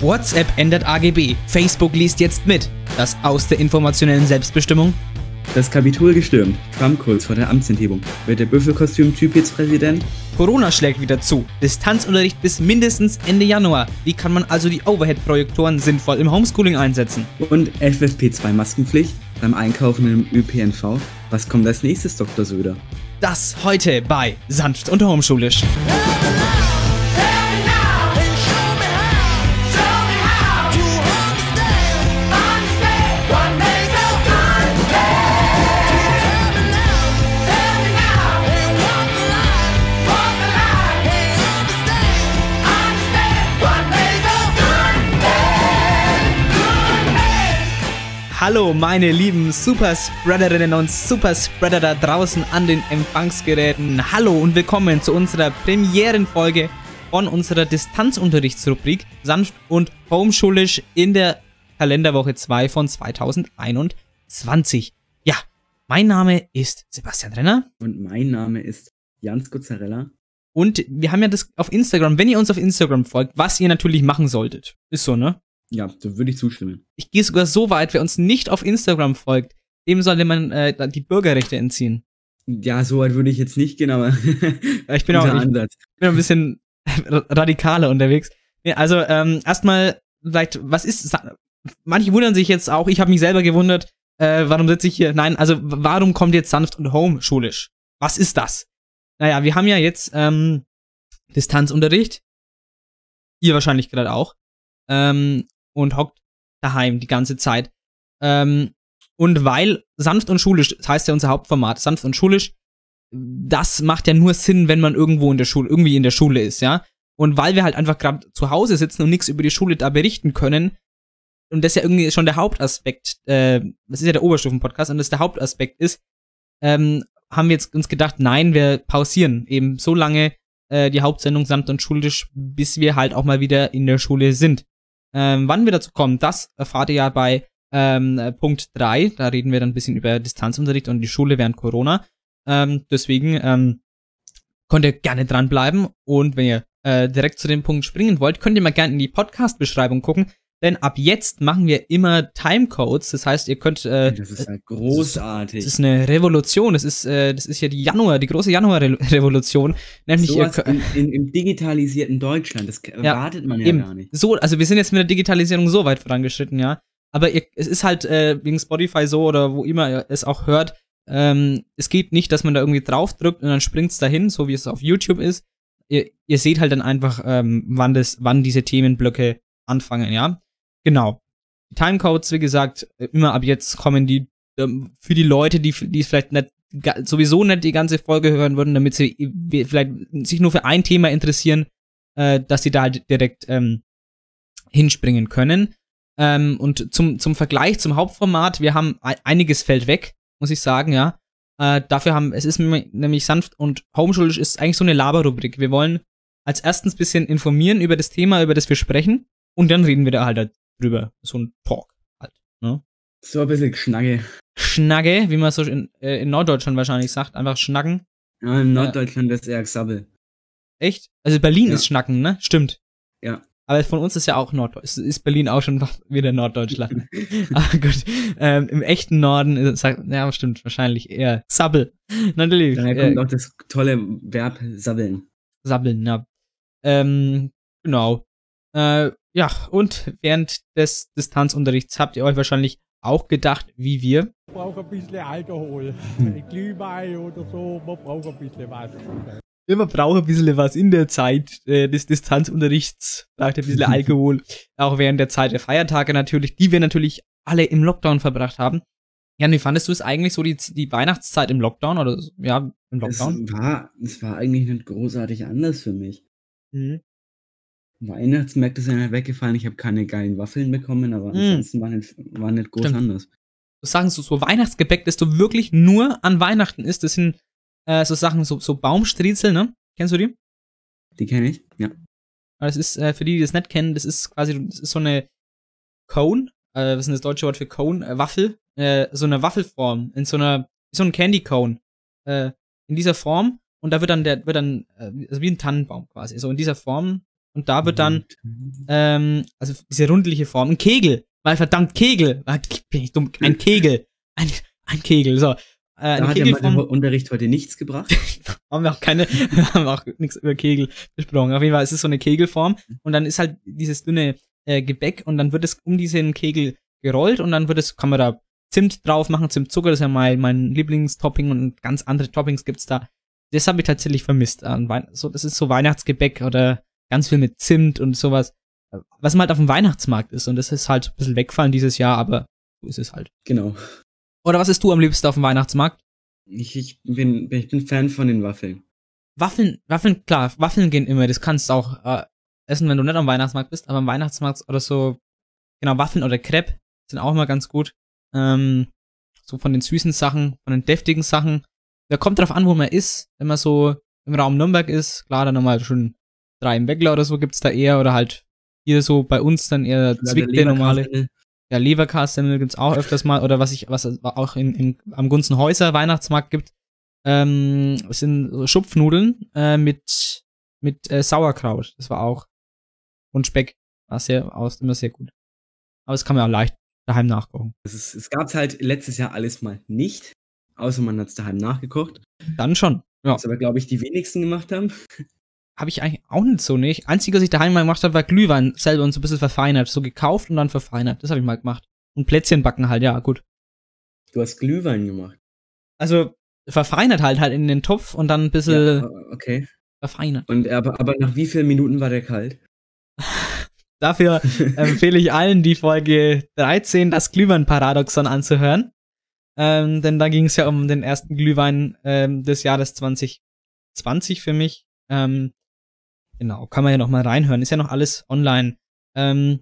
WhatsApp ändert AGB. Facebook liest jetzt mit. Das Aus der informationellen Selbstbestimmung. Das Kapitol gestürmt. Trump kurz vor der Amtsenthebung. Wird der Büffelkostüm-Typ jetzt Präsident? Corona schlägt wieder zu. Distanzunterricht bis mindestens Ende Januar. Wie kann man also die Overhead-Projektoren sinnvoll im Homeschooling einsetzen? Und FFP2-Maskenpflicht beim Einkaufen im ÖPNV. Was kommt als nächstes, Dr. Söder? Das heute bei Sanft und Homeschulisch. Hallo, meine lieben Superspreaderinnen und Superspreader da draußen an den Empfangsgeräten. Hallo und willkommen zu unserer Premierenfolge von unserer Distanzunterrichtsrubrik Sanft und Homeschulisch in der Kalenderwoche 2 von 2021. Ja, mein Name ist Sebastian Renner. Und mein Name ist Jans Guzzarella. Und wir haben ja das auf Instagram, wenn ihr uns auf Instagram folgt, was ihr natürlich machen solltet. Ist so, ne? Ja, da würde ich zustimmen. Ich gehe sogar so weit, wer uns nicht auf Instagram folgt, dem sollte man äh, die Bürgerrechte entziehen. Ja, so weit würde ich jetzt nicht gehen, aber ich bin auch ich, ich bin ein bisschen radikaler unterwegs. Also ähm, erstmal vielleicht, was ist? Manche wundern sich jetzt auch. Ich habe mich selber gewundert. Äh, warum sitze ich hier? Nein, also warum kommt jetzt sanft und home schulisch? Was ist das? Naja, wir haben ja jetzt ähm, Distanzunterricht. Ihr wahrscheinlich gerade auch. Ähm, und hockt daheim die ganze Zeit. Ähm, und weil sanft und schulisch, das heißt ja unser Hauptformat, sanft und schulisch, das macht ja nur Sinn, wenn man irgendwo in der Schule, irgendwie in der Schule ist, ja. Und weil wir halt einfach gerade zu Hause sitzen und nichts über die Schule da berichten können, und das ja irgendwie schon der Hauptaspekt, äh, das ist ja der Oberstufen-Podcast, und das der Hauptaspekt ist, ähm, haben wir jetzt uns gedacht, nein, wir pausieren eben so lange äh, die Hauptsendung sanft und schulisch, bis wir halt auch mal wieder in der Schule sind. Ähm, wann wir dazu kommen, das erfahrt ihr ja bei ähm, Punkt 3. Da reden wir dann ein bisschen über Distanzunterricht und die Schule während Corona. Ähm, deswegen ähm, könnt ihr gerne dranbleiben. Und wenn ihr äh, direkt zu dem Punkt springen wollt, könnt ihr mal gerne in die Podcast-Beschreibung gucken. Denn ab jetzt machen wir immer Timecodes. Das heißt, ihr könnt. Äh, das ist ja großartig. Das ist eine Revolution. Das ist, äh, das ist ja die Januar, die große Januar-Revolution. Nämlich so ihr in, in, im digitalisierten Deutschland. Das erwartet man ja eben. gar nicht. So, also wir sind jetzt mit der Digitalisierung so weit vorangeschritten, ja. Aber ihr, es ist halt äh, wegen Spotify so oder wo immer ihr es auch hört. Ähm, es geht nicht, dass man da irgendwie draufdrückt und dann springt's dahin, so wie es auf YouTube ist. Ihr, ihr seht halt dann einfach, ähm, wann das, wann diese Themenblöcke anfangen, ja. Genau. Die Timecodes, wie gesagt, immer ab jetzt kommen die ähm, für die Leute, die, die es vielleicht nicht sowieso nicht die ganze Folge hören würden, damit sie vielleicht sich nur für ein Thema interessieren, äh, dass sie da halt direkt ähm, hinspringen können. Ähm, und zum, zum Vergleich zum Hauptformat, wir haben einiges fällt weg, muss ich sagen, ja. Äh, dafür haben, es ist nämlich sanft und homeschulisch ist eigentlich so eine Laberrubrik. Wir wollen als erstens bisschen informieren über das Thema, über das wir sprechen, und dann reden wir da halt drüber. So ein Talk halt. Ne? So ein bisschen Schnagge. Schnagge, wie man so in, äh, in Norddeutschland wahrscheinlich sagt, einfach schnacken. Ja, in Norddeutschland äh, ist eher Xabbel. Echt? Also Berlin ja. ist Schnacken, ne? Stimmt. Ja. Aber von uns ist ja auch Norddeutschland. Ist Berlin auch schon wieder Norddeutschland. Aber ah, gut. Ähm, Im echten Norden ist, sagt, ja, stimmt, wahrscheinlich eher Sabbel. Natürlich. Daher kommt äh, auch das tolle Verb sabbeln. Sabbeln, ja. Ähm, genau. Äh, ja, und während des Distanzunterrichts habt ihr euch wahrscheinlich auch gedacht, wie wir. Ich brauche ein bisschen Alkohol. Hm. Glühwein oder so, man braucht ein bisschen was. Ja, man braucht ein bisschen was in der Zeit äh, des Distanzunterrichts, braucht ein bisschen Alkohol. Auch während der Zeit der Feiertage natürlich, die wir natürlich alle im Lockdown verbracht haben. Jan, wie fandest du es eigentlich so, die, die Weihnachtszeit im Lockdown? Oder ja, im Lockdown? Es war, es war eigentlich nicht großartig anders für mich. Mhm. Weihnachtsmärkte sind halt weggefallen. Ich habe keine geilen Waffeln bekommen, aber hm. ansonsten war nicht, war nicht groß Stimmt. anders. Sagst so, so Weihnachtsgebäck, das du wirklich nur an Weihnachten isst, das sind äh, so Sachen, so, so Baumstriezel, ne? Kennst du die? Die kenne ich, ja. Das ist, äh, für die, die das nicht kennen, das ist quasi, das ist so eine Cone, äh, was ist denn das deutsche Wort für Cone? Äh, Waffel, äh, so eine Waffelform, in so einer, so ein Candy Cone, äh, in dieser Form, und da wird dann der, wird dann, äh, also wie ein Tannenbaum quasi, so in dieser Form und da wird dann, ähm, also diese rundliche Form, ein Kegel, weil verdammt Kegel, ah, bin ich dumm, ein Kegel, ein, ein Kegel, so. Äh, da hat der Unterricht heute nichts gebracht. haben wir auch keine, haben wir auch nichts über Kegel besprochen. Auf jeden Fall ist es so eine Kegelform und dann ist halt dieses dünne äh, Gebäck und dann wird es um diesen Kegel gerollt und dann wird es, kann man da Zimt drauf machen, Zimtzucker, das ist ja mein, mein Lieblingstopping und ganz andere Toppings gibt's da. Das habe ich tatsächlich vermisst. So, das ist so Weihnachtsgebäck oder ganz viel mit Zimt und sowas, was halt auf dem Weihnachtsmarkt ist. Und das ist halt ein bisschen wegfallen dieses Jahr, aber so ist es halt. Genau. Oder was isst du am liebsten auf dem Weihnachtsmarkt? Ich, ich, bin, ich bin Fan von den Waffeln. Waffeln, Waffeln, klar, Waffeln gehen immer. Das kannst du auch äh, essen, wenn du nicht am Weihnachtsmarkt bist, aber am Weihnachtsmarkt oder so, genau, Waffeln oder Crepe sind auch immer ganz gut. Ähm, so von den süßen Sachen, von den deftigen Sachen. Da kommt drauf an, wo man ist. Wenn man so im Raum Nürnberg ist, klar, dann nochmal schon drei im Weckler oder so gibt's da eher oder halt hier so bei uns dann eher Zwickte normale. Ja, Leberkassemmel gibt's auch öfters mal oder was ich, was auch in, in am Gunzenhäuser Weihnachtsmarkt gibt, ähm, sind Schupfnudeln äh, mit mit äh, Sauerkraut. Das war auch und Speck war sehr aus immer sehr gut. Aber es kann man auch leicht daheim nachkochen. Es, ist, es gab's halt letztes Jahr alles mal nicht, außer man hat's daheim nachgekocht. Dann schon. Ja. Was aber glaube ich die wenigsten gemacht haben. Habe ich eigentlich auch nicht so nicht. Einzige, was ich daheim mal gemacht habe, war Glühwein selber und so ein bisschen verfeinert. So gekauft und dann verfeinert. Das habe ich mal gemacht. Und Plätzchen backen halt, ja, gut. Du hast Glühwein gemacht. Also verfeinert halt halt in den Topf und dann ein bisschen ja, okay. verfeinert. Und aber, aber nach wie vielen Minuten war der kalt? Dafür empfehle ich allen, die Folge 13, das Glühwein-Paradoxon anzuhören. Ähm, denn da ging es ja um den ersten Glühwein ähm, des Jahres 2020 für mich. Ähm, genau, kann man ja noch mal reinhören. Ist ja noch alles online. Ähm,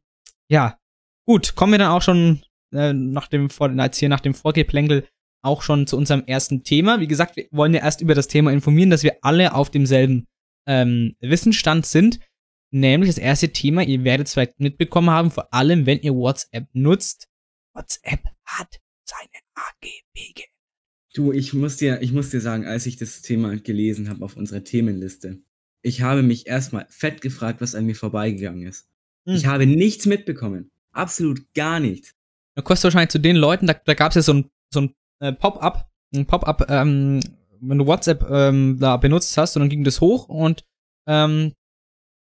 ja, gut, kommen wir dann auch schon äh, nach dem als hier nach dem Vorgeplänkel auch schon zu unserem ersten Thema. Wie gesagt, wir wollen ja erst über das Thema informieren, dass wir alle auf demselben ähm, Wissensstand sind. Nämlich das erste Thema, ihr werdet es vielleicht mitbekommen haben, vor allem wenn ihr WhatsApp nutzt. WhatsApp hat seine AGB geändert. Du, ich muss dir, ich muss dir sagen, als ich das Thema gelesen habe auf unserer Themenliste, ich habe mich erstmal fett gefragt, was an mir vorbeigegangen ist. Hm. Ich habe nichts mitbekommen. Absolut gar nichts. Du kostet wahrscheinlich zu den Leuten, da, da gab es ja so ein, so ein äh, Pop-up, ein Pop-up, ähm, wenn du WhatsApp ähm, da benutzt hast und dann ging das hoch und ähm,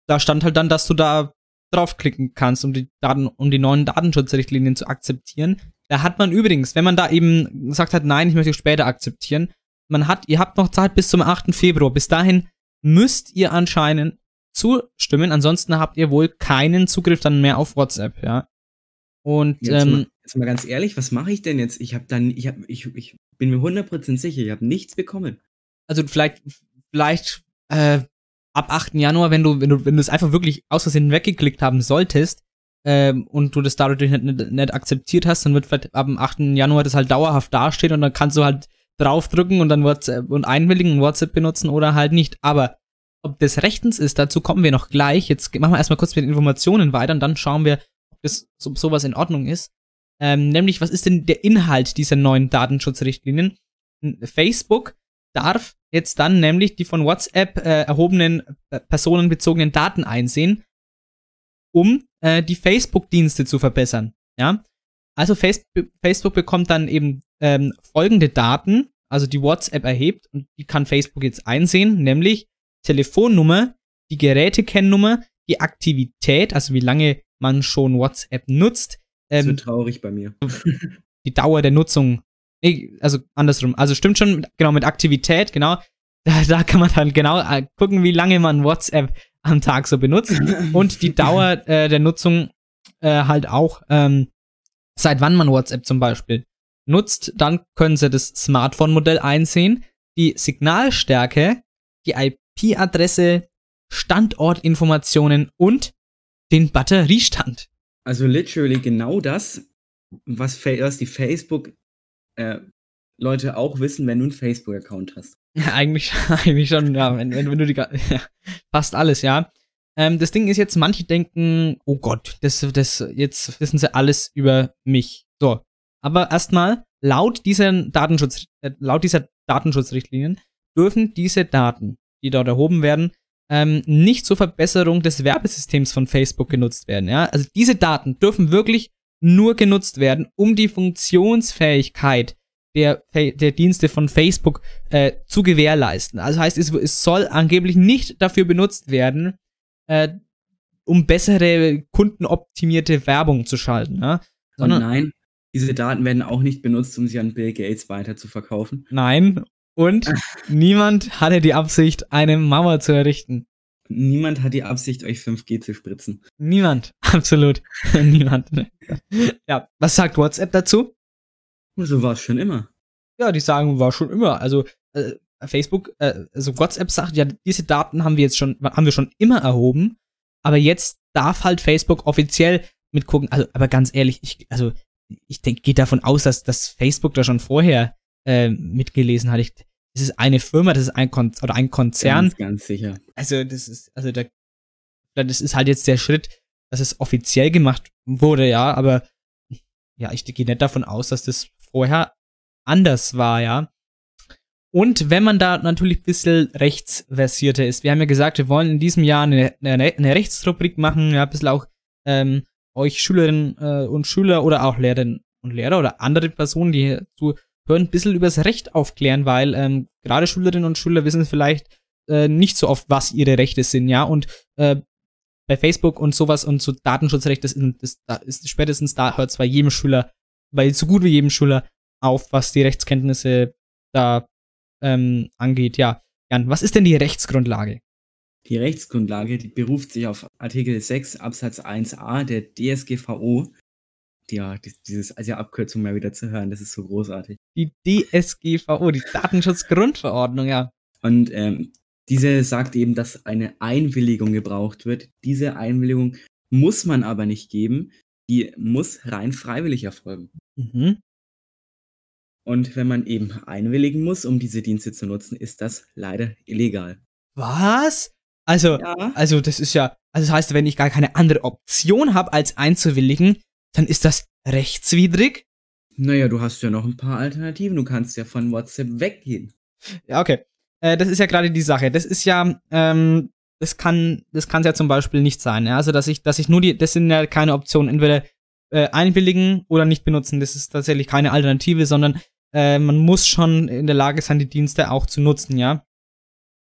da stand halt dann, dass du da draufklicken kannst, um die Daten, um die neuen Datenschutzrichtlinien zu akzeptieren. Da hat man übrigens, wenn man da eben gesagt hat, nein, ich möchte später akzeptieren, man hat, ihr habt noch Zeit bis zum 8. Februar. Bis dahin müsst ihr anscheinend zustimmen, ansonsten habt ihr wohl keinen Zugriff dann mehr auf WhatsApp, ja. Und jetzt, ähm, mal, jetzt mal ganz ehrlich, was mache ich denn jetzt? Ich habe dann, ich habe, ich, ich bin mir 100% sicher, ich habe nichts bekommen. Also vielleicht, vielleicht äh, ab 8. Januar, wenn du, wenn du, wenn du es einfach wirklich aus Versehen weggeklickt haben solltest, ähm, und du das dadurch nicht, nicht, nicht akzeptiert hast, dann wird vielleicht ab dem 8. Januar das halt dauerhaft dastehen und dann kannst du halt draufdrücken und dann WhatsApp und einwilligen WhatsApp benutzen oder halt nicht. Aber ob das rechtens ist, dazu kommen wir noch gleich. Jetzt machen wir erstmal kurz mit den Informationen weiter und dann schauen wir, ob das so, sowas in Ordnung ist. Ähm, nämlich, was ist denn der Inhalt dieser neuen Datenschutzrichtlinien? Facebook darf jetzt dann nämlich die von WhatsApp äh, erhobenen äh, personenbezogenen Daten einsehen, um äh, die Facebook-Dienste zu verbessern. Ja, also Facebook, Facebook bekommt dann eben ähm, folgende Daten, also die WhatsApp erhebt und die kann Facebook jetzt einsehen, nämlich Telefonnummer, die Gerätekennnummer, die Aktivität, also wie lange man schon WhatsApp nutzt. Ähm, so traurig bei mir. Die Dauer der Nutzung. Nee, also andersrum. Also stimmt schon, genau, mit Aktivität, genau. Da, da kann man dann genau äh, gucken, wie lange man WhatsApp am Tag so benutzt. und die Dauer äh, der Nutzung äh, halt auch, ähm, seit wann man WhatsApp zum Beispiel nutzt. Dann können Sie das Smartphone-Modell einsehen, die Signalstärke, die IP-Adresse, Standortinformationen und den Batteriestand. Also literally genau das, was, was die Facebook äh, Leute auch wissen, wenn du einen Facebook-Account hast. Ja, eigentlich, eigentlich schon, ja, wenn, wenn, wenn du die, ja, fast alles, ja. Ähm, das Ding ist jetzt, manche denken, oh Gott, das, das, jetzt wissen sie alles über mich. So. Aber erstmal, laut dieser Datenschutz, äh, laut dieser Datenschutzrichtlinien dürfen diese Daten, die dort erhoben werden, ähm, nicht zur Verbesserung des Werbesystems von Facebook genutzt werden. Ja? Also diese Daten dürfen wirklich nur genutzt werden, um die Funktionsfähigkeit der, der Dienste von Facebook äh, zu gewährleisten. Also heißt, es, es soll angeblich nicht dafür benutzt werden, äh, um bessere kundenoptimierte Werbung zu schalten. Ja? Sondern, nein, diese Daten werden auch nicht benutzt, um sie an Bill Gates weiter zu verkaufen. Nein, und niemand hatte die Absicht, eine Mauer zu errichten. Niemand hat die Absicht, euch 5G zu spritzen. Niemand, absolut. Niemand. ja, was sagt WhatsApp dazu? So war es schon immer. Ja, die sagen, war schon immer. Also äh, Facebook, äh, also WhatsApp sagt, ja, diese Daten haben wir jetzt schon, haben wir schon immer erhoben, aber jetzt darf halt Facebook offiziell mitgucken. Also, aber ganz ehrlich, ich, also ich denke, geht davon aus, dass, dass Facebook da schon vorher äh, mitgelesen hat. Ich, das ist eine Firma, das ist ein Kon oder ein Konzern. Ganz, ganz sicher. Also das ist, also da, das ist halt jetzt der Schritt, dass es offiziell gemacht wurde, ja, aber ja, ich gehe nicht davon aus, dass das vorher anders war, ja. Und wenn man da natürlich ein bisschen rechtsversierter ist, wir haben ja gesagt, wir wollen in diesem Jahr eine, eine, eine Rechtsrubrik machen, ja, ein bisschen auch ähm, euch Schülerinnen äh, und Schüler oder auch Lehrerinnen und Lehrer oder andere Personen, die hierzu hören, ein bisschen übers Recht aufklären, weil ähm, gerade Schülerinnen und Schüler wissen vielleicht äh, nicht so oft, was ihre Rechte sind, ja, und äh, bei Facebook und sowas und so Datenschutzrecht, das ist, das ist spätestens da hört es bei jedem Schüler, bei so gut wie jedem Schüler auf, was die Rechtskenntnisse da ähm, angeht. Ja, Jan, was ist denn die Rechtsgrundlage? Die Rechtsgrundlage, die beruft sich auf Artikel 6 Absatz 1a der DSGVO. Ja, dieses als ja Abkürzung mal wieder zu hören, das ist so großartig. Die DSGVO, die Datenschutzgrundverordnung, ja. Und ähm, diese sagt eben, dass eine Einwilligung gebraucht wird. Diese Einwilligung muss man aber nicht geben, die muss rein freiwillig erfolgen. Mhm. Und wenn man eben einwilligen muss, um diese Dienste zu nutzen, ist das leider illegal. Was? Also, ja. also das ist ja, also das heißt, wenn ich gar keine andere Option habe, als einzuwilligen, dann ist das rechtswidrig? Naja, du hast ja noch ein paar Alternativen. Du kannst ja von WhatsApp weggehen. Ja, okay. Äh, das ist ja gerade die Sache. Das ist ja, ähm, das kann, das kann ja zum Beispiel nicht sein. Ja? Also, dass ich, dass ich nur die, das sind ja keine Optionen. Entweder äh, einwilligen oder nicht benutzen. Das ist tatsächlich keine Alternative, sondern äh, man muss schon in der Lage sein, die Dienste auch zu nutzen, ja.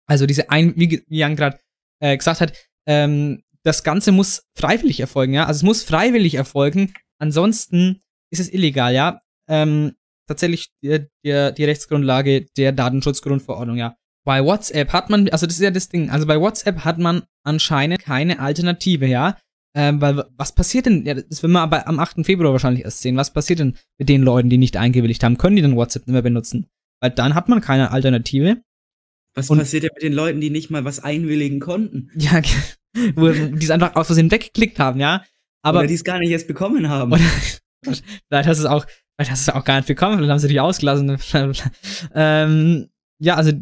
Also diese ein, wie, wie Jan gerade äh, gesagt hat, ähm, das Ganze muss freiwillig erfolgen, ja. Also es muss freiwillig erfolgen, ansonsten ist es illegal, ja. Ähm, tatsächlich die, die, die Rechtsgrundlage der Datenschutzgrundverordnung, ja. Bei WhatsApp hat man, also das ist ja das Ding, also bei WhatsApp hat man anscheinend keine Alternative, ja. Ähm, weil was passiert denn, ja, das werden wir aber am 8. Februar wahrscheinlich erst sehen, was passiert denn mit den Leuten, die nicht eingewilligt haben? Können die dann WhatsApp nicht mehr benutzen? Weil dann hat man keine Alternative. Was und, passiert denn mit den Leuten, die nicht mal was einwilligen konnten? Ja, wo die es einfach aus Versehen weggeklickt haben, ja. Aber oder die es gar nicht erst bekommen haben. Oder, vielleicht hast du es auch, vielleicht hast du es auch gar nicht bekommen, vielleicht haben sie dich ausgelassen. ähm, ja, also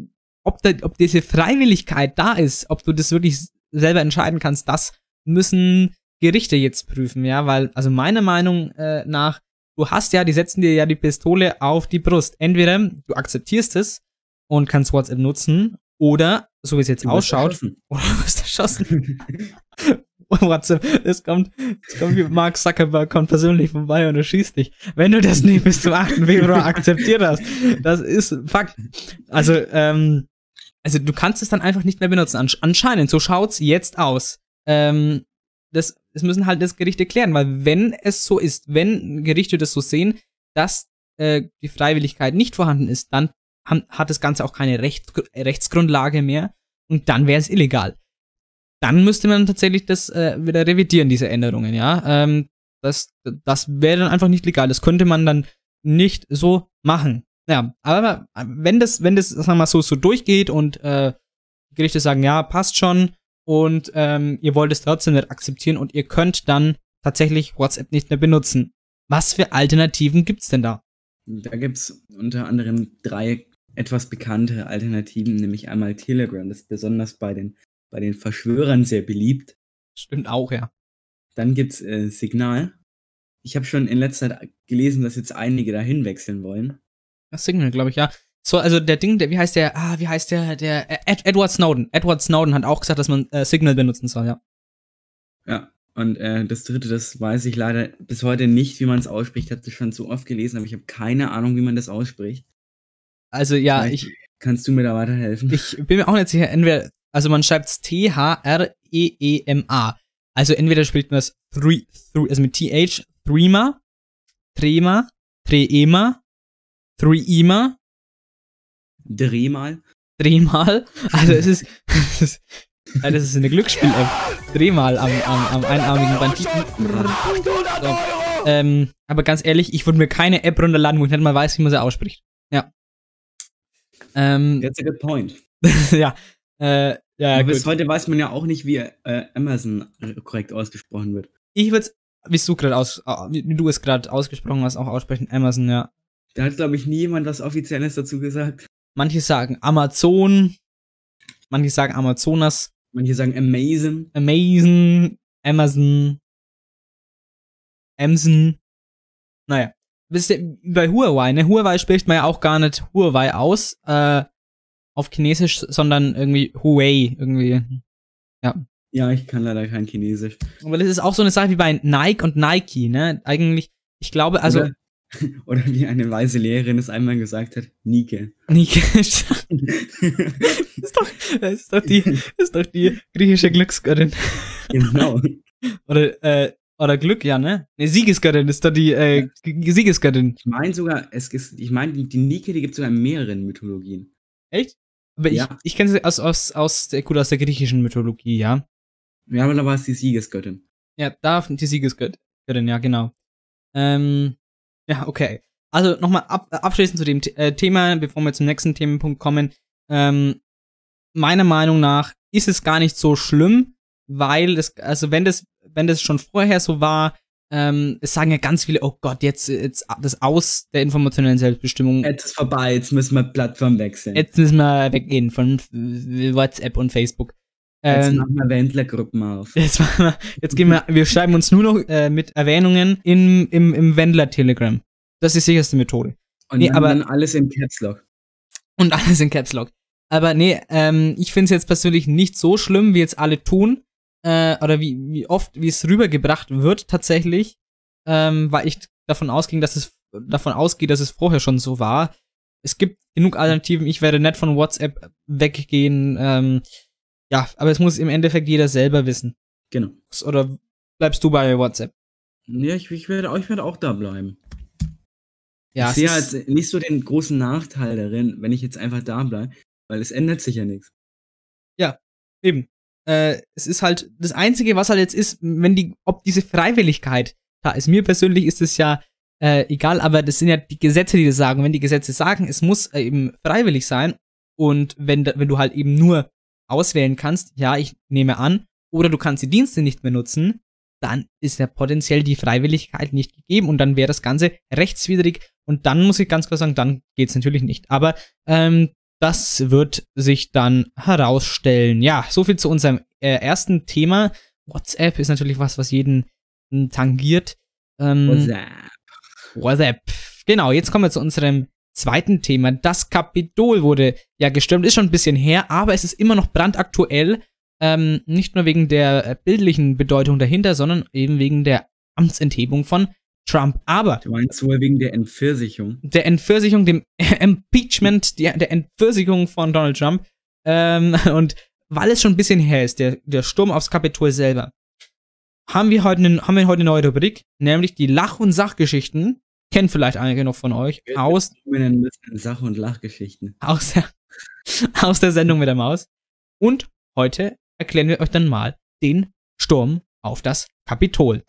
ob, da, ob diese Freiwilligkeit da ist, ob du das wirklich selber entscheiden kannst, das müssen Gerichte jetzt prüfen, ja, weil, also meiner Meinung äh, nach, du hast ja, die setzen dir ja die Pistole auf die Brust. Entweder du akzeptierst es und kannst WhatsApp nutzen, oder, so wie es jetzt du ausschaut, oder wirst erschossen. WhatsApp, es kommt, es kommt wie Mark Zuckerberg kommt persönlich vorbei und er schießt dich. Wenn du das nicht bis zum 8. Februar akzeptiert hast, das ist Fakt. Also, ähm, also du kannst es dann einfach nicht mehr benutzen. Anscheinend, so schaut's jetzt aus. Ähm, das, das müssen halt das Gerichte klären, weil wenn es so ist, wenn Gerichte das so sehen, dass äh, die Freiwilligkeit nicht vorhanden ist, dann hat das Ganze auch keine Recht, Rechtsgrundlage mehr und dann wäre es illegal. Dann müsste man tatsächlich das äh, wieder revidieren, diese Änderungen, ja. Ähm, das das wäre dann einfach nicht legal. Das könnte man dann nicht so machen. Ja, aber wenn das, wenn das, sagen wir mal so, so durchgeht und äh, Gerichte sagen, ja, passt schon, und ähm, ihr wollt es trotzdem nicht akzeptieren und ihr könnt dann tatsächlich WhatsApp nicht mehr benutzen. Was für Alternativen gibt's denn da? Da gibt's unter anderem drei etwas bekanntere Alternativen, nämlich einmal Telegram, das ist besonders bei den, bei den Verschwörern sehr beliebt. Stimmt auch, ja. Dann gibt's äh, Signal. Ich habe schon in letzter Zeit gelesen, dass jetzt einige dahin wechseln wollen. Das Signal, glaube ich, ja. so, also der Ding, der, wie heißt der, ah, wie heißt der, der, äh, Ed, Edward Snowden. Edward Snowden hat auch gesagt, dass man äh, Signal benutzen soll, ja. Ja, und äh, das dritte, das weiß ich leider bis heute nicht, wie man es ausspricht. Ich habe das schon so oft gelesen, aber ich habe keine Ahnung, wie man das ausspricht. Also ja, Vielleicht ich. Kannst du mir da weiterhelfen? Ich bin mir auch nicht sicher, entweder, also man schreibt es T-H-R-E-E-M-A. Also entweder spricht man es three, three, also mit TH, Threema, Trema, Treema, Threema. Drehmal. Drehmal. Also es ist, es ist das ist eine Glücksspiel-App. Dreh mal am, am, am einarmigen Banditen. So. Ähm, aber ganz ehrlich, ich würde mir keine App runterladen, wo ich nicht mal weiß, wie man sie ausspricht. Ähm, That's a good point. ja. Äh, ja, bis heute weiß man ja auch nicht, wie äh, Amazon korrekt ausgesprochen wird. Ich würde wie du gerade aus, wie du es gerade ausgesprochen hast, auch aussprechen, Amazon, ja. Da hat, glaube ich, nie jemand was Offizielles dazu gesagt. Manche sagen Amazon, manche sagen Amazonas. Manche sagen Amazon. Amazon, Amazon, Amazon. Naja. Wisst ihr, bei Huawei, ne? Huawei spricht man ja auch gar nicht Huawei aus, äh, auf Chinesisch, sondern irgendwie Huawei, irgendwie. Ja. Ja, ich kann leider kein Chinesisch. Aber das ist auch so eine Sache wie bei Nike und Nike, ne? Eigentlich, ich glaube, also. Oder, oder wie eine weise Lehrerin es einmal gesagt hat, Nike. Nike. das, ist doch, das ist doch die, das ist doch die griechische Glücksgöttin. Genau. oder, äh, oder Glück, ja, ne? Ne, Siegesgöttin ist doch die äh, Siegesgöttin. Ich meine sogar, es ist, ich meine, die, die Nike, die gibt es sogar in mehreren Mythologien. Echt? Aber ja. ich, ich kenne sie aus, aus, aus, der, gut, aus der griechischen Mythologie, ja. Ja, aber da war es die Siegesgöttin. Ja, da die Siegesgöttin, ja, genau. Ähm, ja, okay. Also nochmal ab, abschließend zu dem äh, Thema, bevor wir zum nächsten Themenpunkt kommen. Ähm, meiner Meinung nach ist es gar nicht so schlimm, weil das, also wenn das, wenn das schon vorher so war, ähm, es sagen ja ganz viele, oh Gott, jetzt, jetzt das Aus der informationellen Selbstbestimmung. Jetzt ist vorbei, jetzt müssen wir Plattform wechseln. Jetzt müssen wir weggehen von WhatsApp und Facebook. Jetzt ähm, machen wir Wendlergruppen auf. Jetzt, wir, jetzt gehen wir, wir schreiben uns nur noch äh, mit Erwähnungen im, im, im Wendler-Telegram. Das ist die sicherste Methode. Und nee, aber, dann alles in Caps Lock. Und alles in Caps Lock. Aber nee, ähm, ich finde es jetzt persönlich nicht so schlimm, wie jetzt alle tun. Äh, oder wie, wie oft, wie es rübergebracht wird tatsächlich. Ähm, weil ich davon ausging, dass es davon ausgeht, dass es vorher schon so war. Es gibt genug Alternativen. Ich werde nicht von WhatsApp weggehen. Ähm, ja, aber es muss im Endeffekt jeder selber wissen. Genau. Oder bleibst du bei WhatsApp? Ja, ich, ich, werde, ich werde auch da bleiben. Ja, ich sehe halt nicht so den großen Nachteil darin, wenn ich jetzt einfach da bleibe, weil es ändert sich ja nichts. Ja, eben. Äh, es ist halt das Einzige, was halt jetzt ist, wenn die, ob diese Freiwilligkeit da ist. Mir persönlich ist es ja äh, egal, aber das sind ja die Gesetze, die das sagen. Wenn die Gesetze sagen, es muss äh, eben freiwillig sein und wenn, wenn du halt eben nur auswählen kannst, ja, ich nehme an, oder du kannst die Dienste nicht mehr nutzen, dann ist ja potenziell die Freiwilligkeit nicht gegeben und dann wäre das Ganze rechtswidrig und dann muss ich ganz klar sagen, dann geht's natürlich nicht. Aber ähm, das wird sich dann herausstellen. Ja, soviel zu unserem äh, ersten Thema. WhatsApp ist natürlich was, was jeden tangiert. Ähm, WhatsApp. WhatsApp. Genau, jetzt kommen wir zu unserem zweiten Thema. Das Kapitol wurde ja gestürmt, ist schon ein bisschen her, aber es ist immer noch brandaktuell. Ähm, nicht nur wegen der äh, bildlichen Bedeutung dahinter, sondern eben wegen der Amtsenthebung von Trump. Aber. Du meinst wohl wegen der Entpfirsichung? Der Entpfirsichung, dem Impeachment, der, der Entpfirsichung von Donald Trump. Ähm, und weil es schon ein bisschen her ist, der, der Sturm aufs Kapitol selber, haben wir heute, eine, haben wir heute eine neue Rubrik, nämlich die Lach- und Sachgeschichten Kennen vielleicht einige noch von euch. Aus, Sach- und Lachgeschichten. Aus der, aus der Sendung mit der Maus. Und heute erklären wir euch dann mal den Sturm auf das Kapitol.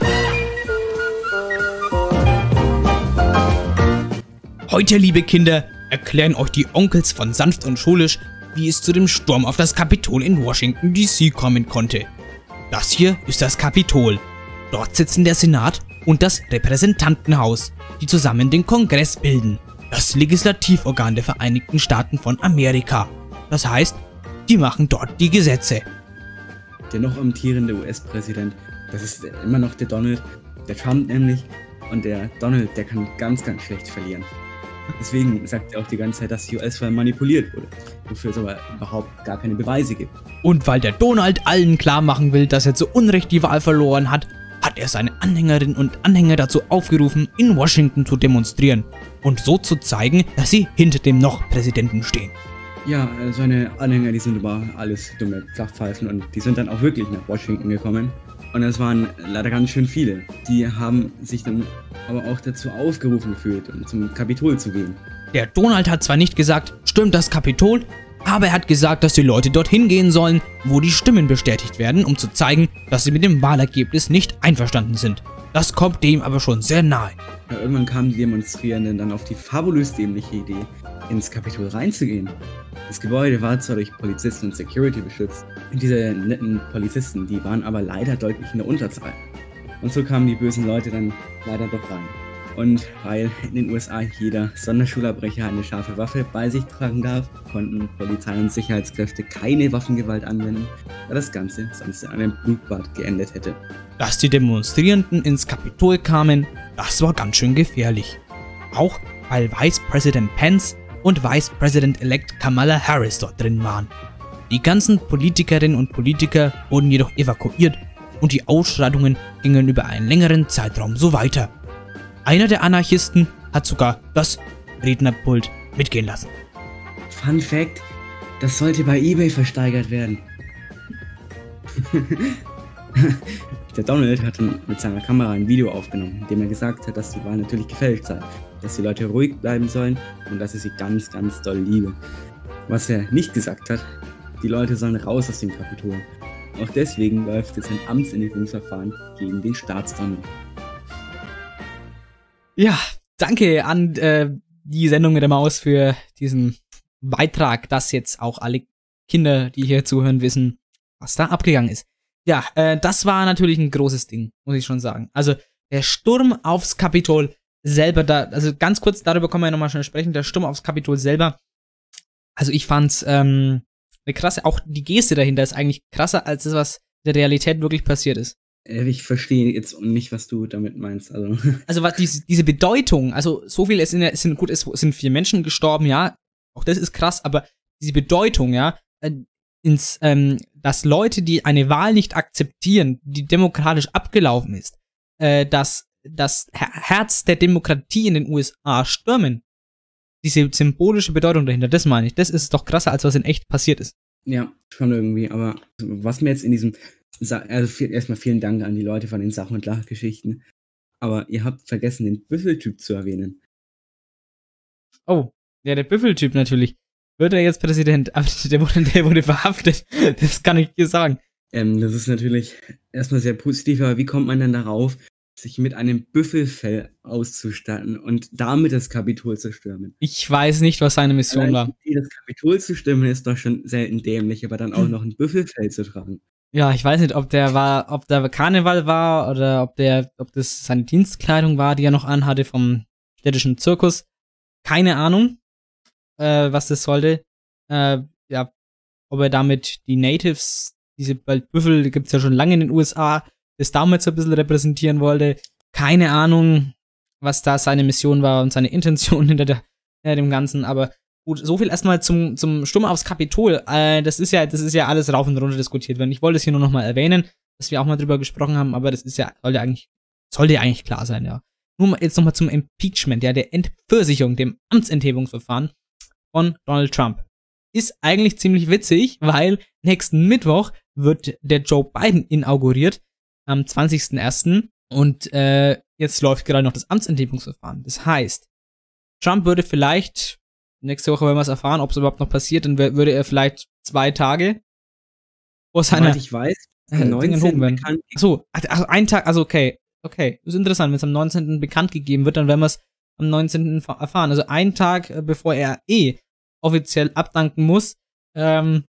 Heute, liebe Kinder, erklären euch die Onkels von Sanft und Schulisch, wie es zu dem Sturm auf das Kapitol in Washington DC kommen konnte. Das hier ist das Kapitol. Dort sitzen der Senat und das Repräsentantenhaus die zusammen den Kongress bilden, das Legislativorgan der Vereinigten Staaten von Amerika. Das heißt, die machen dort die Gesetze. Der noch amtierende US-Präsident, das ist immer noch der Donald, der Trump nämlich. Und der Donald, der kann ganz, ganz schlecht verlieren. Deswegen sagt er auch die ganze Zeit, dass die US-Wahl manipuliert wurde, wofür es aber überhaupt gar keine Beweise gibt. Und weil der Donald allen klar machen will, dass er zu Unrecht die Wahl verloren hat, hat er seine Anhängerinnen und Anhänger dazu aufgerufen, in Washington zu demonstrieren und so zu zeigen, dass sie hinter dem noch Präsidenten stehen. Ja, seine Anhänger, die sind aber alles dumme Flachpfeifen und die sind dann auch wirklich nach Washington gekommen. Und es waren leider ganz schön viele. Die haben sich dann aber auch dazu aufgerufen gefühlt, um zum Kapitol zu gehen. Der Donald hat zwar nicht gesagt, stimmt das Kapitol, aber er hat gesagt, dass die Leute dorthin gehen sollen, wo die Stimmen bestätigt werden, um zu zeigen, dass sie mit dem Wahlergebnis nicht einverstanden sind. Das kommt dem aber schon sehr nahe. Ja, irgendwann kamen die Demonstrierenden dann auf die fabulös dämliche Idee, ins Kapitol reinzugehen. Das Gebäude war zwar durch Polizisten und Security beschützt, diese netten Polizisten, die waren aber leider deutlich in der Unterzahl. Und so kamen die bösen Leute dann leider doch rein. Und weil in den USA jeder Sonderschulabbrecher eine scharfe Waffe bei sich tragen darf, konnten Polizei und Sicherheitskräfte keine Waffengewalt anwenden, da das Ganze sonst in einem Blutbad geendet hätte. Dass die Demonstrierenden ins Kapitol kamen, das war ganz schön gefährlich. Auch weil Vice President Pence und Vice President-elect Kamala Harris dort drin waren. Die ganzen Politikerinnen und Politiker wurden jedoch evakuiert und die Ausschreitungen gingen über einen längeren Zeitraum so weiter. Einer der Anarchisten hat sogar das Rednerpult mitgehen lassen. Fun Fact: Das sollte bei eBay versteigert werden. der Donald hat dann mit seiner Kamera ein Video aufgenommen, in dem er gesagt hat, dass die Wahl natürlich gefälscht sei, dass die Leute ruhig bleiben sollen und dass er sie ganz, ganz doll liebe. Was er nicht gesagt hat, die Leute sollen raus aus dem Kapitol. Auch deswegen läuft jetzt ein Amtsenthebungsverfahren gegen den Staatsdonald. Ja, danke an äh, die Sendung mit der Maus für diesen Beitrag, dass jetzt auch alle Kinder, die hier zuhören, wissen, was da abgegangen ist. Ja, äh, das war natürlich ein großes Ding, muss ich schon sagen. Also der Sturm aufs Kapitol selber da, also ganz kurz darüber können wir ja nochmal schnell sprechen, der Sturm aufs Kapitol selber. Also ich fand's ähm, eine krasse, auch die Geste dahinter ist eigentlich krasser als das, was der Realität wirklich passiert ist. Äh, ich verstehe jetzt nicht, was du damit meinst. Also, also was diese, diese Bedeutung, also so viel, es sind, es sind gut, es sind vier Menschen gestorben, ja, auch das ist krass, aber diese Bedeutung, ja, äh, ins, ähm, dass Leute, die eine Wahl nicht akzeptieren, die demokratisch abgelaufen ist, äh, dass das Herz der Demokratie in den USA stürmen. Diese symbolische Bedeutung dahinter, das meine ich. Das ist doch krasser, als was in echt passiert ist. Ja, schon irgendwie. Aber was mir jetzt in diesem also viel, erstmal vielen Dank an die Leute von den Sach- und Lachgeschichten. Aber ihr habt vergessen, den Büffeltyp zu erwähnen. Oh, ja, der Büffeltyp natürlich. Wird er jetzt Präsident? Aber der wurde, der wurde verhaftet. Das kann ich dir sagen. Ähm, das ist natürlich erstmal sehr positiv, aber wie kommt man denn darauf, sich mit einem Büffelfell auszustatten und damit das Kapitol zu stürmen? Ich weiß nicht, was seine Mission Allein war. Das Kapitol zu stürmen ist doch schon selten dämlich, aber dann auch noch ein Büffelfell zu tragen. Ja, ich weiß nicht, ob der war, ob der Karneval war oder ob der, ob das seine Dienstkleidung war, die er noch anhatte vom städtischen Zirkus. Keine Ahnung, äh, was das sollte. Äh, ja, ob er damit die Natives, diese Büffel, die gibt's ja schon lange in den USA, das damals so ein bisschen repräsentieren wollte. Keine Ahnung, was da seine Mission war und seine Intention hinter, der, hinter dem Ganzen, aber Gut, so viel erstmal zum, zum Sturm aufs Kapitol. Äh, das ist ja, das ist ja alles rauf und runter diskutiert worden. Ich wollte es hier nur nochmal erwähnen, dass wir auch mal drüber gesprochen haben, aber das ist ja, sollte eigentlich, sollte eigentlich klar sein, ja. Nur mal, jetzt nochmal zum Impeachment, ja, der Entversicherung, dem Amtsenthebungsverfahren von Donald Trump. Ist eigentlich ziemlich witzig, weil nächsten Mittwoch wird der Joe Biden inauguriert, am 20.01. Und äh, jetzt läuft gerade noch das Amtsenthebungsverfahren. Das heißt, Trump würde vielleicht nächste Woche werden wir es erfahren, ob es überhaupt noch passiert, dann würde er vielleicht zwei Tage vor seiner ich weiß, äh, 19. bekannt so, also ein Tag, also okay, okay, das ist interessant, wenn es am 19. bekannt gegeben wird, dann werden wir es am 19. erfahren. Also ein Tag, äh, bevor er eh offiziell abdanken muss, ähm,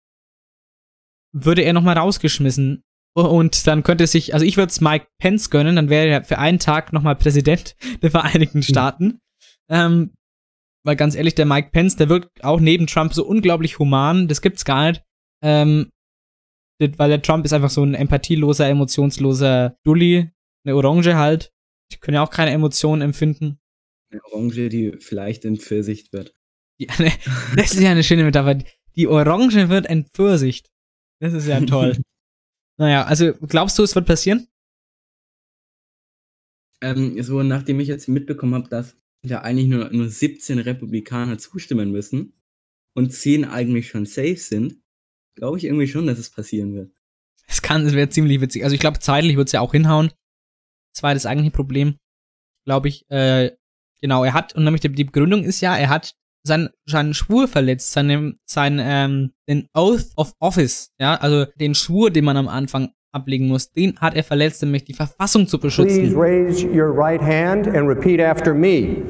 würde er nochmal rausgeschmissen. Und dann könnte sich, also ich würde es Mike Pence gönnen, dann wäre er für einen Tag nochmal Präsident der Vereinigten hm. Staaten. Mhm. Ähm, weil ganz ehrlich, der Mike Pence, der wirkt auch neben Trump so unglaublich human, das gibt's gar nicht. Ähm, weil der Trump ist einfach so ein empathieloser, emotionsloser Dulli, eine Orange halt. Die können ja auch keine Emotionen empfinden. Eine Orange, die vielleicht entpfirsicht wird. Die, das ist ja eine schöne Metapher. Die Orange wird entpfirsicht. Das ist ja toll. naja, also glaubst du, es wird passieren? Ähm, so, nachdem ich jetzt mitbekommen habe, dass da eigentlich nur, nur 17 Republikaner zustimmen müssen und 10 eigentlich schon safe sind, glaube ich irgendwie schon, dass es passieren wird. Es kann, es wäre ziemlich witzig. Also ich glaube, zeitlich wird es ja auch hinhauen. Das war das eigentliche Problem, glaube ich. Äh, genau, er hat, und nämlich die, die Begründung ist ja, er hat seinen, seinen Schwur verletzt, seinen, sein, ähm, den Oath of Office, ja, also den Schwur, den man am Anfang ablegen muss, den hat er verletzt, nämlich die Verfassung zu beschützen. Please raise your right hand and repeat after me.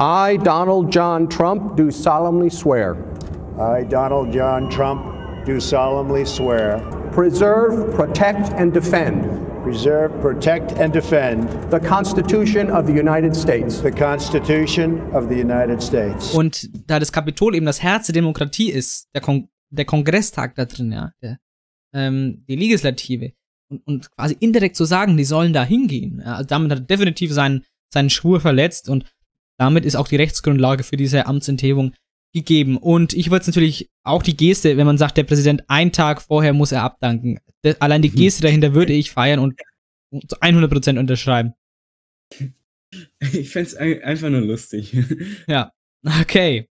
I, Donald John Trump, do solemnly swear. I, Donald John Trump, do solemnly swear. Preserve, protect, and defend. Preserve, protect, and defend. The Constitution of the United States. The Constitution of the United States. Und da das Kapitol eben das Herz der Demokratie ist, der, Kon der Kongresstag da drin, ja, der, ähm, die Legislative, und, und quasi indirekt zu sagen, die sollen da hingehen. Ja, also damit hat er definitiv seinen, seinen Schwur verletzt und damit ist auch die Rechtsgrundlage für diese Amtsenthebung gegeben. Und ich würde es natürlich auch die Geste, wenn man sagt, der Präsident einen Tag vorher muss er abdanken. Allein die Geste dahinter würde ich feiern und zu 100% unterschreiben. Ich fände es einfach nur lustig. Ja, okay.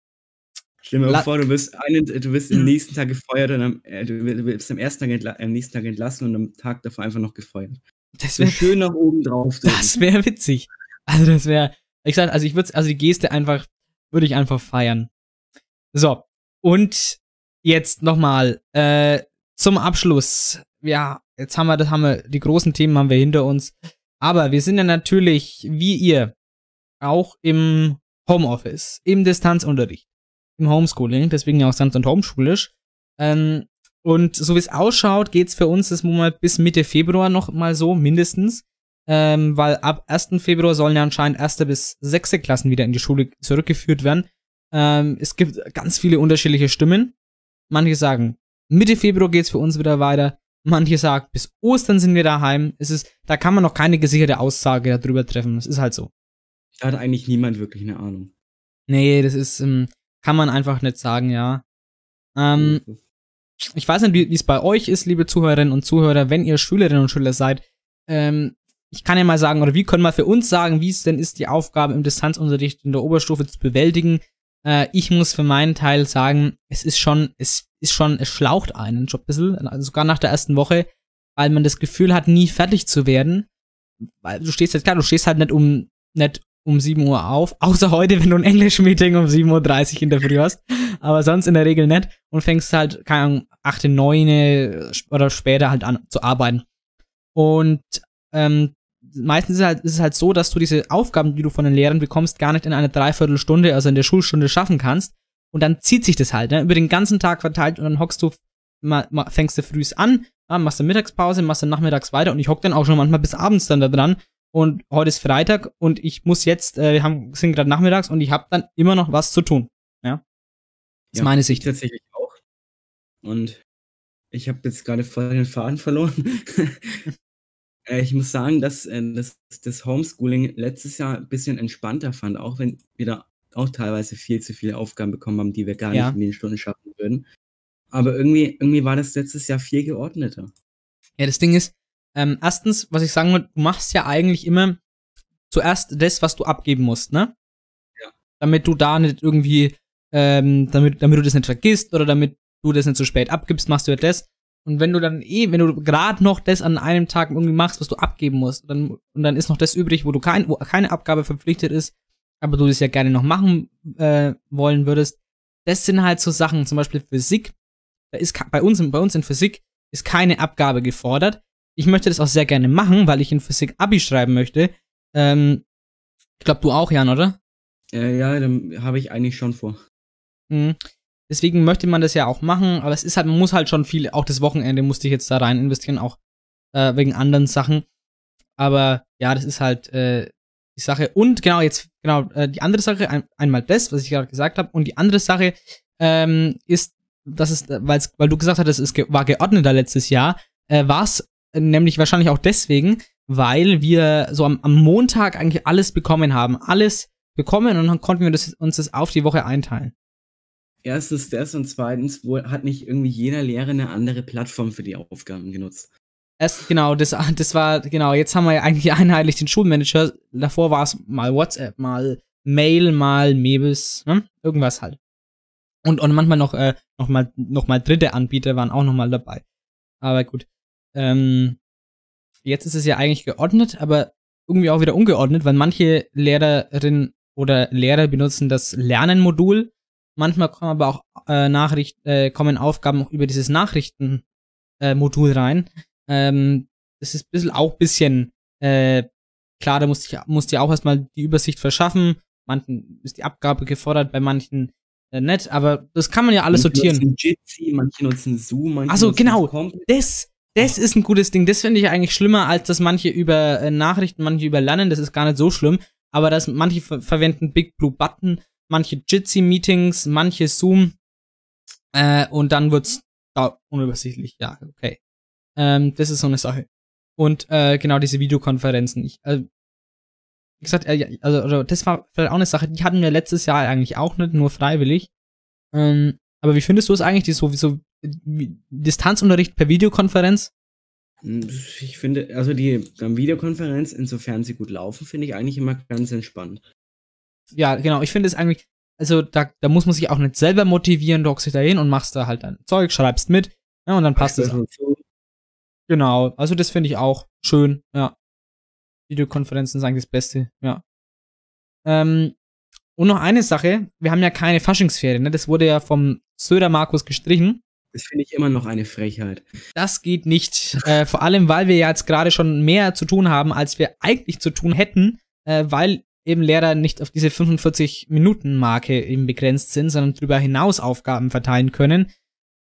Stell dir mal La vor, du bist, einen, du bist am nächsten Tag gefeuert und am, äh, du bist am ersten Tag am nächsten Tag entlassen und am Tag davor einfach noch gefeuert. Das wäre schön nach oben drauf. Das wäre witzig. Also das wäre, ich sag, also ich würde, also die Geste einfach, würde ich einfach feiern. So und jetzt nochmal äh, zum Abschluss. Ja, jetzt haben wir, das haben wir, die großen Themen haben wir hinter uns. Aber wir sind ja natürlich, wie ihr, auch im Homeoffice, im Distanzunterricht im Homeschooling, deswegen ja auch sanft und homeschoolisch. Ähm, und so wie es ausschaut, geht's für uns das mal bis Mitte Februar noch mal so, mindestens. Ähm, weil ab 1. Februar sollen ja anscheinend erste bis sechste Klassen wieder in die Schule zurückgeführt werden. Ähm, es gibt ganz viele unterschiedliche Stimmen. Manche sagen, Mitte Februar geht's für uns wieder weiter. Manche sagen, bis Ostern sind wir daheim. Es ist, da kann man noch keine gesicherte Aussage darüber treffen. Das ist halt so. Da hat eigentlich niemand wirklich eine Ahnung. Nee, das ist, ähm, kann man einfach nicht sagen, ja. Ähm, ich weiß nicht, wie es bei euch ist, liebe Zuhörerinnen und Zuhörer, wenn ihr Schülerinnen und Schüler seid. Ähm, ich kann ja mal sagen, oder wie können wir für uns sagen, wie es denn ist, die Aufgabe im Distanzunterricht in der Oberstufe zu bewältigen. Äh, ich muss für meinen Teil sagen, es ist schon, es ist schon, es schlaucht einen schon ein bisschen, also sogar nach der ersten Woche, weil man das Gefühl hat, nie fertig zu werden. Weil du stehst jetzt, klar, du stehst halt nicht um, nicht um 7 Uhr auf, außer heute, wenn du ein Englisch-Meeting um 7.30 Uhr in der Früh hast, aber sonst in der Regel nicht und fängst halt, keine Ahnung, 8, 9 oder später halt an zu arbeiten. Und ähm, meistens ist es, halt, ist es halt so, dass du diese Aufgaben, die du von den Lehrern bekommst, gar nicht in einer Dreiviertelstunde, also in der Schulstunde schaffen kannst. Und dann zieht sich das halt, ne, über den ganzen Tag verteilt und dann hockst du, mal, mal, fängst du frühs an, ja, machst du Mittagspause, machst du nachmittags weiter und ich hock dann auch schon manchmal bis abends dann da dran und heute ist Freitag und ich muss jetzt, äh, wir haben, sind gerade nachmittags und ich habe dann immer noch was zu tun. Ja. Das ja, ist meine Sicht. Tatsächlich auch. Und ich habe jetzt gerade voll den Faden verloren. äh, ich muss sagen, dass äh, das, das Homeschooling letztes Jahr ein bisschen entspannter fand, auch wenn wir da auch teilweise viel zu viele Aufgaben bekommen haben, die wir gar ja. nicht in den Stunden schaffen würden. Aber irgendwie, irgendwie war das letztes Jahr viel geordneter. Ja, das Ding ist, ähm, erstens, was ich sagen will, du machst ja eigentlich immer zuerst das, was du abgeben musst, ne? Ja. Damit du da nicht irgendwie, ähm, damit, damit du das nicht vergisst oder damit du das nicht zu spät abgibst, machst du ja das. Und wenn du dann eh, wenn du gerade noch das an einem Tag irgendwie machst, was du abgeben musst, dann, und dann ist noch das übrig, wo du kein, wo keine Abgabe verpflichtet ist, aber du das ja gerne noch machen äh, wollen würdest, das sind halt so Sachen, zum Beispiel Physik. Da ist bei uns, bei uns in Physik ist keine Abgabe gefordert ich möchte das auch sehr gerne machen, weil ich in Physik Abi schreiben möchte. Ähm, ich glaube, du auch, Jan, oder? Äh, ja, dann habe ich eigentlich schon vor. Mhm. Deswegen möchte man das ja auch machen, aber es ist halt, man muss halt schon viel, auch das Wochenende musste ich jetzt da rein investieren, auch äh, wegen anderen Sachen. Aber ja, das ist halt äh, die Sache. Und genau, jetzt, genau, äh, die andere Sache, ein, einmal das, was ich gerade gesagt habe, und die andere Sache ähm, ist, dass es, weil du gesagt hattest, es war geordneter letztes Jahr, äh, war es nämlich wahrscheinlich auch deswegen, weil wir so am, am Montag eigentlich alles bekommen haben. Alles bekommen und dann konnten wir das, uns das auf die Woche einteilen. Erstens das und zweitens wo, hat nicht irgendwie jeder Lehrer eine andere Plattform für die Aufgaben genutzt. Erst, genau, das, das war, genau, jetzt haben wir ja eigentlich einheitlich den Schulmanager. Davor war es mal WhatsApp, mal Mail, mal Mebis, ne? Irgendwas halt. Und, und manchmal noch, äh, noch mal, noch mal dritte Anbieter waren auch noch mal dabei. Aber gut. Ähm, jetzt ist es ja eigentlich geordnet, aber irgendwie auch wieder ungeordnet, weil manche Lehrerinnen oder Lehrer benutzen das Lernen-Modul. Manchmal kommen aber auch äh, Nachricht, äh, kommen Aufgaben auch über dieses Nachrichten-Modul äh, rein. Ähm, das ist ein bisschen auch ein bisschen äh, klar, da musste ich, musste ich auch erstmal die Übersicht verschaffen. Manchen ist die Abgabe gefordert, bei manchen äh, nett, aber das kann man ja alles manche sortieren. Nutzen Jitsi, manche nutzen Zoom, manche Achso, genau. Das, das ist ein gutes Ding. Das finde ich eigentlich schlimmer, als dass manche über äh, Nachrichten, manche über Lernen. Das ist gar nicht so schlimm. Aber dass manche ver verwenden Big Blue Button, manche Jitsi-Meetings, manche Zoom. Äh, und dann wird's da unübersichtlich. Ja, okay. Ähm, das ist so eine Sache. Und äh, genau diese Videokonferenzen. Ich, äh, wie gesagt, äh, also, also das war vielleicht auch eine Sache, die hatten wir letztes Jahr eigentlich auch nicht, nur freiwillig. Ähm, aber wie findest du es eigentlich, die sowieso Distanzunterricht per Videokonferenz? Ich finde, also die Videokonferenz, insofern sie gut laufen, finde ich eigentlich immer ganz entspannt. Ja, genau. Ich finde es eigentlich, also da, da muss man sich auch nicht selber motivieren, du hockst dich da hin und machst da halt dein Zeug, schreibst mit, ja, und dann passt es. Genau, also das finde ich auch schön, ja. Videokonferenzen sind eigentlich das Beste, ja. Ähm, und noch eine Sache, wir haben ja keine Faschingsferien, ne? Das wurde ja vom Söder Markus gestrichen. Das finde ich immer noch eine Frechheit. Das geht nicht. äh, vor allem, weil wir ja jetzt gerade schon mehr zu tun haben, als wir eigentlich zu tun hätten, äh, weil eben Lehrer nicht auf diese 45-Minuten-Marke eben begrenzt sind, sondern darüber hinaus Aufgaben verteilen können,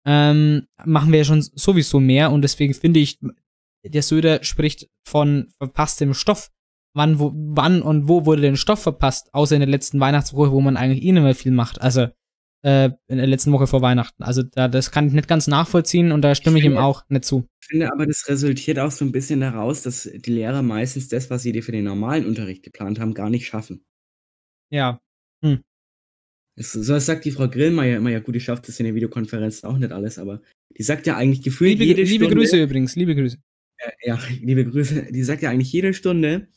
ähm, machen wir ja schon sowieso mehr und deswegen finde ich, der Söder spricht von verpasstem Stoff. Wann, wo, wann und wo wurde denn Stoff verpasst, außer in der letzten Weihnachtswoche, wo man eigentlich eh nicht mehr viel macht. Also äh, in der letzten Woche vor Weihnachten. Also da, das kann ich nicht ganz nachvollziehen und da stimme ich, ich ihm auch nicht zu. Ich finde aber, das resultiert auch so ein bisschen daraus, dass die Lehrer meistens das, was sie dir für den normalen Unterricht geplant haben, gar nicht schaffen. Ja. Hm. So das sagt die Frau Grillmeier immer, ja gut, die schafft das in der Videokonferenz auch nicht alles, aber die sagt ja eigentlich gefühlt liebe, jede liebe Stunde. Liebe Grüße übrigens, liebe Grüße. Ja, ja, liebe Grüße. Die sagt ja eigentlich jede Stunde,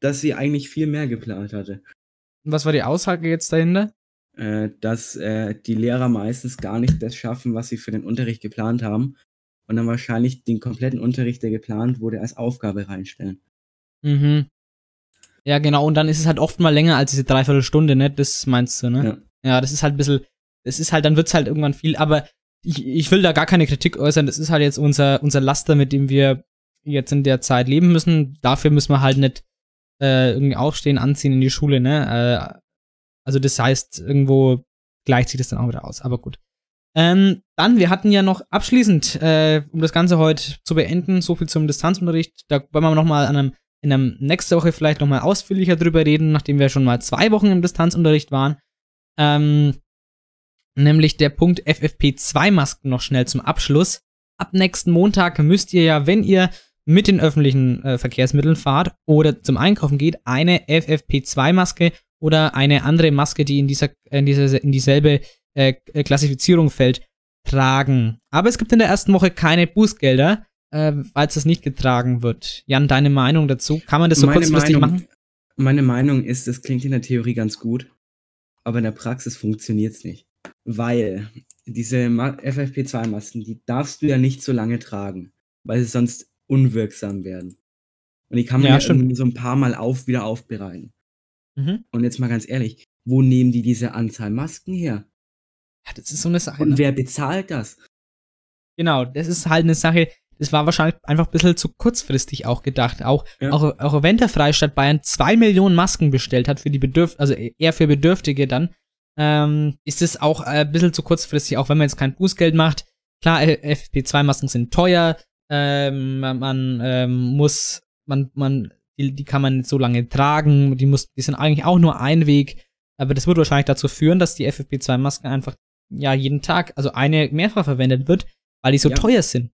dass sie eigentlich viel mehr geplant hatte. Und was war die Aussage jetzt dahinter? äh, dass äh, die Lehrer meistens gar nicht das schaffen, was sie für den Unterricht geplant haben und dann wahrscheinlich den kompletten Unterricht, der geplant wurde, als Aufgabe reinstellen. Mhm. Ja, genau, und dann ist es halt oft mal länger als diese Dreiviertelstunde, ne? Das meinst du, ne? Ja, ja das ist halt ein bisschen, das ist halt, dann wird's halt irgendwann viel, aber ich, ich will da gar keine Kritik äußern, das ist halt jetzt unser, unser Laster, mit dem wir jetzt in der Zeit leben müssen. Dafür müssen wir halt nicht äh, irgendwie aufstehen, anziehen in die Schule, ne? Äh, also das heißt, irgendwo gleicht sich das dann auch wieder aus. Aber gut. Ähm, dann, wir hatten ja noch abschließend, äh, um das Ganze heute zu beenden, so viel zum Distanzunterricht. Da wollen wir nochmal in einem nächste Woche vielleicht nochmal ausführlicher drüber reden, nachdem wir schon mal zwei Wochen im Distanzunterricht waren. Ähm, nämlich der Punkt FFP2-Masken noch schnell zum Abschluss. Ab nächsten Montag müsst ihr ja, wenn ihr mit den öffentlichen äh, Verkehrsmitteln fahrt oder zum Einkaufen geht, eine FFP2-Maske oder eine andere Maske, die in dieser, in dieser, in dieselbe äh, Klassifizierung fällt, tragen. Aber es gibt in der ersten Woche keine Bußgelder, äh, falls das nicht getragen wird. Jan, deine Meinung dazu? Kann man das so meine kurzfristig Meinung, machen? Meine Meinung ist, das klingt in der Theorie ganz gut, aber in der Praxis funktioniert es nicht. Weil diese FFP2-Masken, die darfst du ja nicht so lange tragen, weil sie sonst unwirksam werden. Und die kann man ja, ja schon so ein paar Mal auf, wieder aufbereiten. Mhm. Und jetzt mal ganz ehrlich, wo nehmen die diese Anzahl Masken her? Das ist so eine Sache. Und ne? wer bezahlt das? Genau, das ist halt eine Sache, das war wahrscheinlich einfach ein bisschen zu kurzfristig auch gedacht. Auch, ja. auch, auch wenn der Freistaat Bayern zwei Millionen Masken bestellt hat für die Bedürf also eher für Bedürftige dann, ähm, ist es auch ein bisschen zu kurzfristig, auch wenn man jetzt kein Bußgeld macht. Klar, FP2-Masken sind teuer, ähm, man ähm, muss, man, man die, die kann man nicht so lange tragen, die, muss, die sind eigentlich auch nur ein Weg, aber das wird wahrscheinlich dazu führen, dass die FFP2-Masken einfach ja jeden Tag, also eine mehrfach verwendet wird, weil die so ja. teuer sind.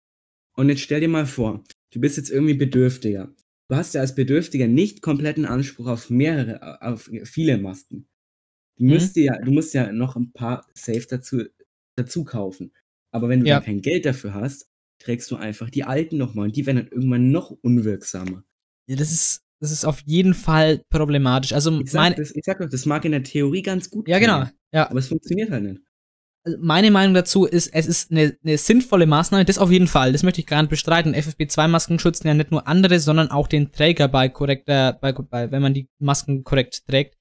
Und jetzt stell dir mal vor, du bist jetzt irgendwie Bedürftiger du hast ja als Bedürftiger nicht kompletten Anspruch auf mehrere, auf viele Masken. Du Mhm. musst ja, du musst ja noch ein paar safe dazu, dazu kaufen. Aber wenn du Ja. kein Geld dafür hast, trägst du einfach die alten nochmal und die werden dann irgendwann noch unwirksamer. Ja, das ist, das ist auf jeden Fall problematisch. Also Ich sag, meine, das, ich sag doch, das mag in der Theorie ganz gut ja genau, ja. aber es funktioniert halt nicht. Also meine Meinung dazu ist, es ist eine, eine sinnvolle Maßnahme, das auf jeden Fall, das möchte ich gar nicht bestreiten. FFP2-Masken schützen ja nicht nur andere, sondern auch den Träger bei korrekter, bei, bei wenn man die Masken korrekt trägt.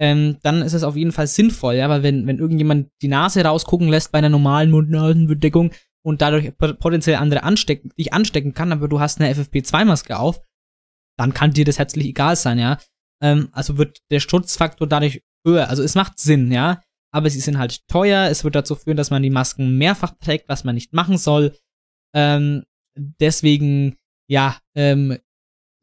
Ähm, dann ist es auf jeden Fall sinnvoll, ja, weil wenn, wenn irgendjemand die Nase rausgucken lässt bei einer normalen Mund-Nasen-Bedeckung und dadurch pot- potenziell andere anstecken, dich anstecken kann, aber du hast eine FFP2-Maske auf, dann kann dir das herzlich egal sein, ja. Ähm, also wird der Schutzfaktor dadurch höher. Also es macht Sinn, ja aber sie sind halt teuer. Es wird dazu führen, dass man die Masken mehrfach trägt, was man nicht machen soll. Ähm, deswegen, ja, ähm,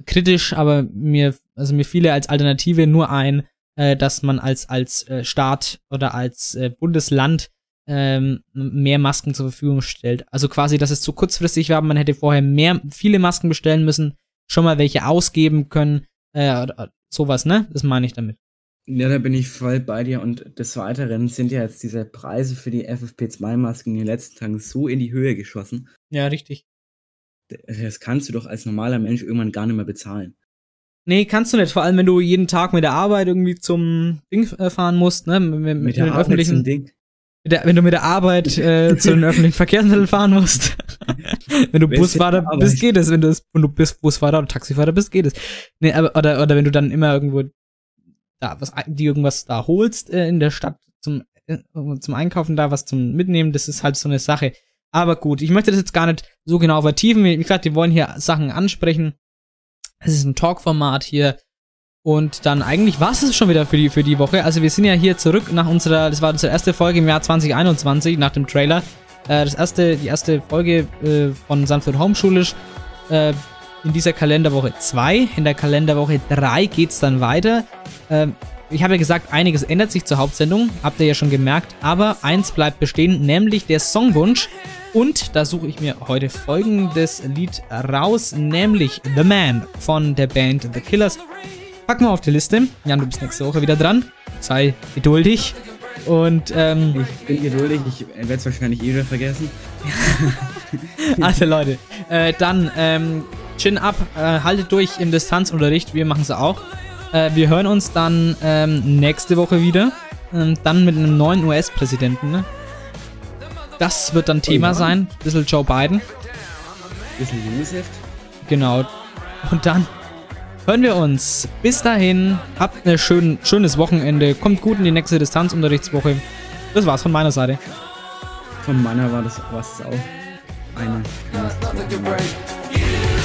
kritisch, aber mir, also mir fiele als Alternative nur ein, äh, dass man als, als äh, Staat oder als äh, Bundesland ähm, mehr Masken zur Verfügung stellt. Also quasi, dass es zu kurzfristig war, man hätte vorher mehr, viele Masken bestellen müssen, schon mal welche ausgeben können, äh, sowas, ne? Das meine ich damit. Ja, da bin ich voll bei dir. Und des Weiteren sind ja jetzt diese Preise für die FFP2-Masken in den letzten Tagen so in die Höhe geschossen. Ja, richtig. Das kannst du doch als normaler Mensch irgendwann gar nicht mehr bezahlen. Nee, kannst du nicht. Vor allem, wenn du jeden Tag mit der Arbeit irgendwie zum Ding äh, fahren musst, ne? Mit, mit, mit den Arbeit öffentlichen, zum Ding. mit der, wenn du mit der Arbeit äh, zu den öffentlichen Verkehrsmitteln fahren musst. wenn du Busfahrer bist, geht es. Wenn du, wenn du bist Busfahrer oder Taxifahrer bist, geht es. Nee, aber, oder, oder wenn du dann immer irgendwo da was, die irgendwas da holst äh, in der Stadt zum, äh, zum Einkaufen da, was zum Mitnehmen, das ist halt so eine Sache. Aber gut, ich möchte das jetzt gar nicht so genau vertiefen. Wie gesagt, wir wollen hier Sachen ansprechen. Es ist ein Talk-Format hier. Und dann eigentlich war es schon wieder für die, für die Woche. Also wir sind ja hier zurück nach unserer, das war unsere erste Folge im Jahr 2021, nach dem Trailer. Äh, das erste, die erste Folge äh, von Sanford Homeschulisch äh, in dieser Kalenderwoche 2. In der Kalenderwoche 3 geht's dann weiter. Ähm, ich habe ja gesagt, einiges ändert sich zur Hauptsendung, habt ihr ja schon gemerkt, aber eins bleibt bestehen, nämlich der Songwunsch. Und da suche ich mir heute folgendes Lied raus, nämlich The Man von der Band The Killers. Packen wir auf die Liste. Jan, du bist nächste Woche wieder dran. Sei geduldig. Und ähm, Ich bin geduldig, ich werde es wahrscheinlich eh wieder vergessen. also Leute, äh, dann ähm, chin up, äh, haltet durch im Distanzunterricht. Wir machen es auch. Äh, wir hören uns dann ähm, nächste Woche wieder. Ähm, dann mit einem neuen US-Präsidenten. Ne? Das wird dann Thema ja. sein. Bisschen Joe Biden. Bisschen Josef. Genau. Und dann hören wir uns. Bis dahin. Habt ein schön, schönes Wochenende. Kommt gut in die nächste Distanzunterrichtswoche. Das war's von meiner Seite. Von meiner war das was auch eine. Can break you.